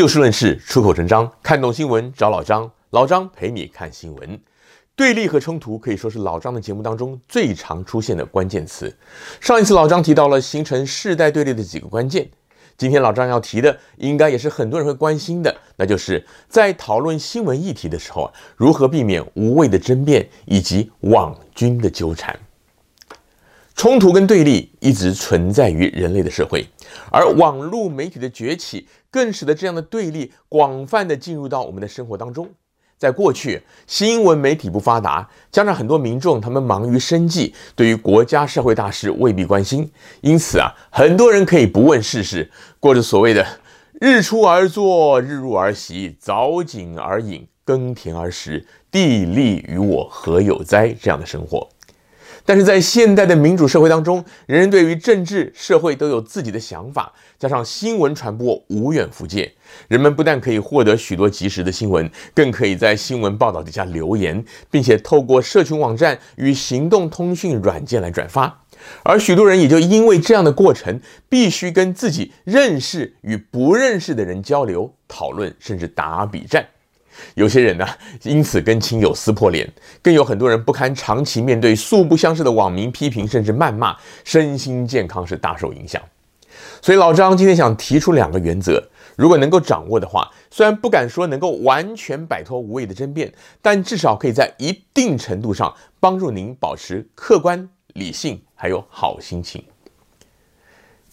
就事论事，出口成章，看懂新闻找老张，老张陪你看新闻。对立和冲突可以说是老张的节目当中最常出现的关键词。上一次老张提到了形成世代对立的几个关键，今天老张要提的应该也是很多人会关心的，那就是在讨论新闻议题的时候，如何避免无谓的争辩以及网军的纠缠。冲突跟对立一直存在于人类的社会，而网络媒体的崛起更使得这样的对立广泛地进入到我们的生活当中。在过去，新闻媒体不发达，加上很多民众他们忙于生计，对于国家社会大事未必关心，因此啊，很多人可以不问世事，过着所谓的“日出而作，日入而息，早景而饮，耕田而食，地利与我何有哉”这样的生活。但是在现代的民主社会当中，人人对于政治、社会都有自己的想法，加上新闻传播无远弗届，人们不但可以获得许多及时的新闻，更可以在新闻报道底下留言，并且透过社群网站与行动通讯软件来转发。而许多人也就因为这样的过程，必须跟自己认识与不认识的人交流、讨论，甚至打比战。有些人呢，因此跟亲友撕破脸；更有很多人不堪长期面对素不相识的网民批评，甚至谩骂，身心健康是大受影响。所以老张今天想提出两个原则，如果能够掌握的话，虽然不敢说能够完全摆脱无谓的争辩，但至少可以在一定程度上帮助您保持客观、理性，还有好心情。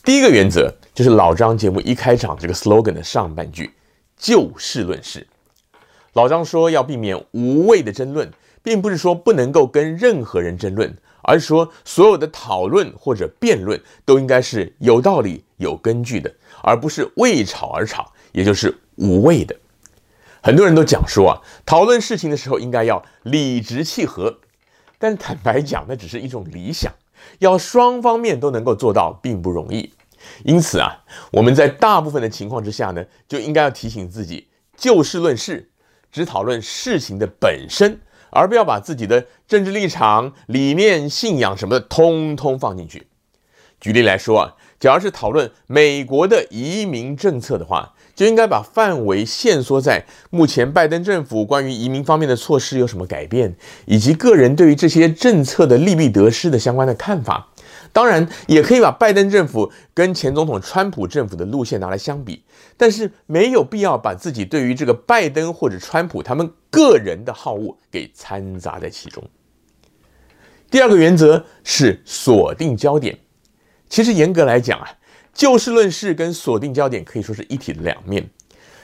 第一个原则就是老张节目一开场这个 slogan 的上半句：就事论事。老张说要避免无谓的争论，并不是说不能够跟任何人争论，而是说所有的讨论或者辩论都应该是有道理、有根据的，而不是为吵而吵，也就是无谓的。很多人都讲说啊，讨论事情的时候应该要理直气和，但坦白讲，那只是一种理想，要双方面都能够做到并不容易。因此啊，我们在大部分的情况之下呢，就应该要提醒自己，就事论事。只讨论事情的本身，而不要把自己的政治立场、理念、信仰什么的通通放进去。举例来说啊，假如是讨论美国的移民政策的话，就应该把范围限缩在目前拜登政府关于移民方面的措施有什么改变，以及个人对于这些政策的利弊得失的相关的看法。当然，也可以把拜登政府跟前总统川普政府的路线拿来相比，但是没有必要把自己对于这个拜登或者川普他们个人的好恶给掺杂在其中。第二个原则是锁定焦点。其实严格来讲啊，就事论事跟锁定焦点可以说是一体的两面。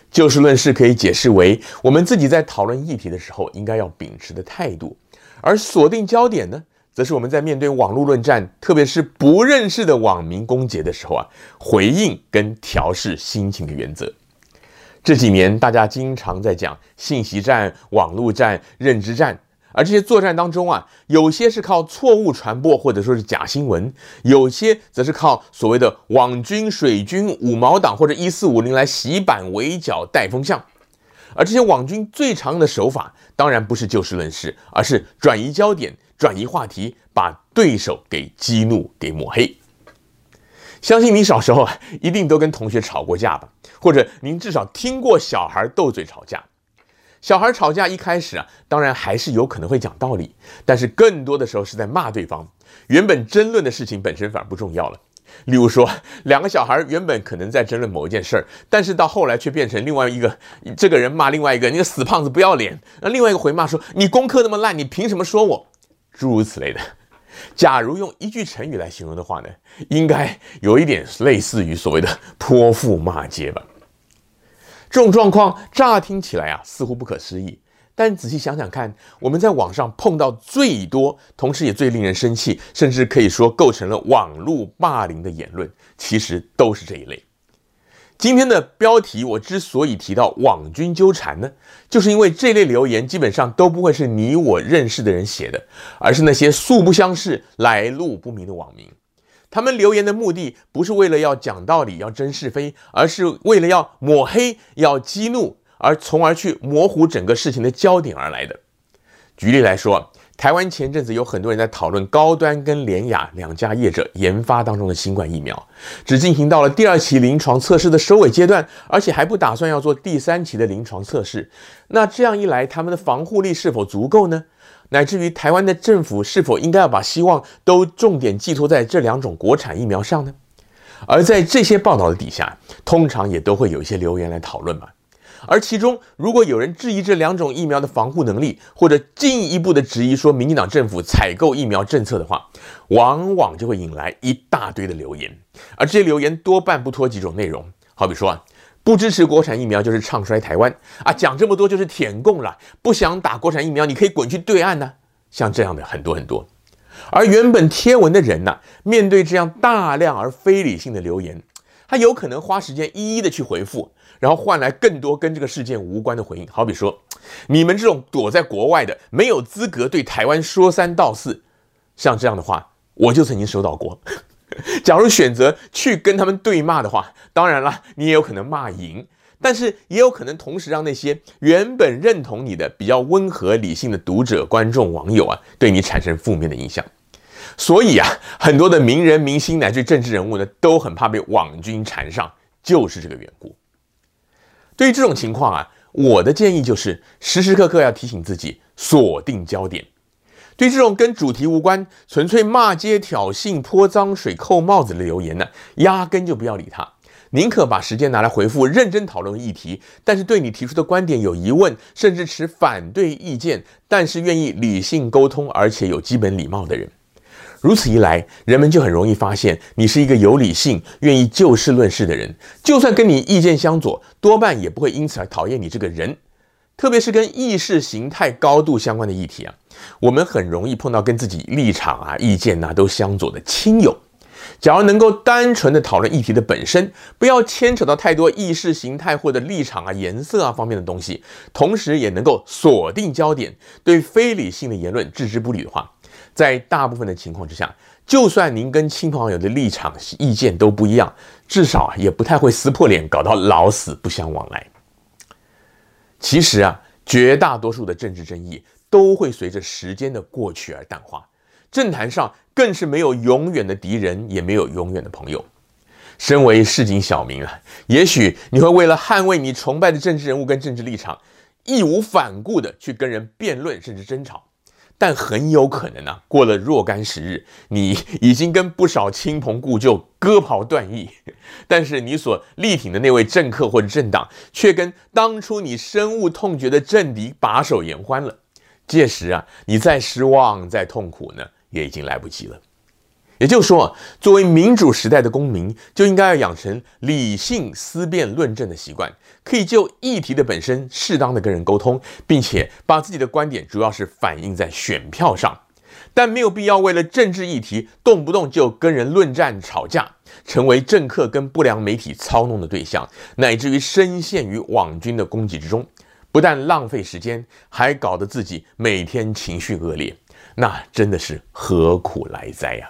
就事论事可以解释为我们自己在讨论议题的时候应该要秉持的态度，而锁定焦点呢，则是我们在面对网络论战，特别是不认识的网民攻击的时候啊，回应跟调试心情的原则。这几年大家经常在讲信息战、网络战、认知战，而这些作战当中啊，有些是靠错误传播或者说是假新闻，有些则是靠所谓的网军、水军、五毛党或者一四五零来洗版、围剿、带风向。而这些网军最常用的手法，当然不是就事论事，而是转移焦点。转移话题，把对手给激怒、给抹黑。相信你小时候一定都跟同学吵过架吧，或者您至少听过小孩斗嘴吵架。小孩吵架一开始啊，当然还是有可能会讲道理，但是更多的时候是在骂对方。原本争论的事情本身反而不重要了。例如说，两个小孩原本可能在争论某一件事儿，但是到后来却变成另外一个这个人骂另外一个：“你个死胖子，不要脸。”那另外一个回骂说：“你功课那么烂，你凭什么说我？”诸如此类的，假如用一句成语来形容的话呢，应该有一点类似于所谓的泼妇骂街吧。这种状况乍听起来啊，似乎不可思议，但仔细想想看，我们在网上碰到最多，同时也最令人生气，甚至可以说构成了网络霸凌的言论，其实都是这一类。今天的标题，我之所以提到网军纠缠呢，就是因为这类留言基本上都不会是你我认识的人写的，而是那些素不相识、来路不明的网民。他们留言的目的不是为了要讲道理、要争是非，而是为了要抹黑、要激怒，而从而去模糊整个事情的焦点而来的。举例来说，台湾前阵子有很多人在讨论高端跟联雅两家业者研发当中的新冠疫苗，只进行到了第二期临床测试的收尾阶段，而且还不打算要做第三期的临床测试。那这样一来，他们的防护力是否足够呢？乃至于台湾的政府是否应该要把希望都重点寄托在这两种国产疫苗上呢？而在这些报道的底下，通常也都会有一些留言来讨论嘛。而其中，如果有人质疑这两种疫苗的防护能力，或者进一步的质疑说民进党政府采购疫苗政策的话，往往就会引来一大堆的留言。而这些留言多半不脱几种内容，好比说啊，不支持国产疫苗就是唱衰台湾啊，讲这么多就是舔共了，不想打国产疫苗，你可以滚去对岸呢、像这样的很多很多。而原本贴文的人呢、面对这样大量而非理性的留言，他有可能花时间一一的去回复。然后换来更多跟这个事件无关的回应，好比说，你们这种躲在国外的，没有资格对台湾说三道四，像这样的话，我就曾经收到过。假如选择去跟他们对骂的话，当然了，你也有可能骂赢，但是也有可能同时让那些原本认同你的比较温和理性的读者、观众、网友啊，对你产生负面的影响。所以啊，很多的名人、明星乃至政治人物呢，都很怕被网军缠上，就是这个缘故。对于这种情况啊，我的建议就是时时刻刻要提醒自己锁定焦点。对这种跟主题无关、纯粹骂街挑衅、泼脏水、扣帽子的留言呢，压根就不要理他，宁可把时间拿来回复认真讨论议题。但是对你提出的观点有疑问，甚至持反对意见，但是愿意理性沟通而且有基本礼貌的人。如此一来，人们就很容易发现你是一个有理性、愿意就事论事的人。就算跟你意见相左，多半也不会因此而讨厌你这个人。特别是跟意识形态高度相关的议题啊，我们很容易碰到跟自己立场啊、意见呐都相左的亲友。假如能够单纯的讨论议题的本身，不要牵扯到太多意识形态或者立场啊、颜色啊方面的东西，同时也能够锁定焦点，对非理性的言论置之不理的话。在大部分的情况之下，就算您跟亲朋好友的立场、意见都不一样，至少也不太会撕破脸，搞到老死不相往来。其实啊，绝大多数的政治争议都会随着时间的过去而淡化，政坛上更是没有永远的敌人，也没有永远的朋友。身为市井小民啊，也许你会为了捍卫你崇拜的政治人物跟政治立场，义无反顾地去跟人辩论，甚至争吵。但很有可能呢，过了若干时日，你已经跟不少亲朋故旧割袍断义，但是你所力挺的那位政客或者政党，却跟当初你深恶痛绝的政敌把手言欢了。届时啊，你再失望、再痛苦呢，也已经来不及了。也就是说，作为民主时代的公民，就应该要养成理性思辨论证的习惯，可以就议题的本身适当的跟人沟通，并且把自己的观点主要是反映在选票上，但没有必要为了政治议题动不动就跟人论战吵架，成为政客跟不良媒体操弄的对象，乃至于深陷于网军的攻击之中，不但浪费时间，还搞得自己每天情绪恶劣，那真的是何苦来哉呀！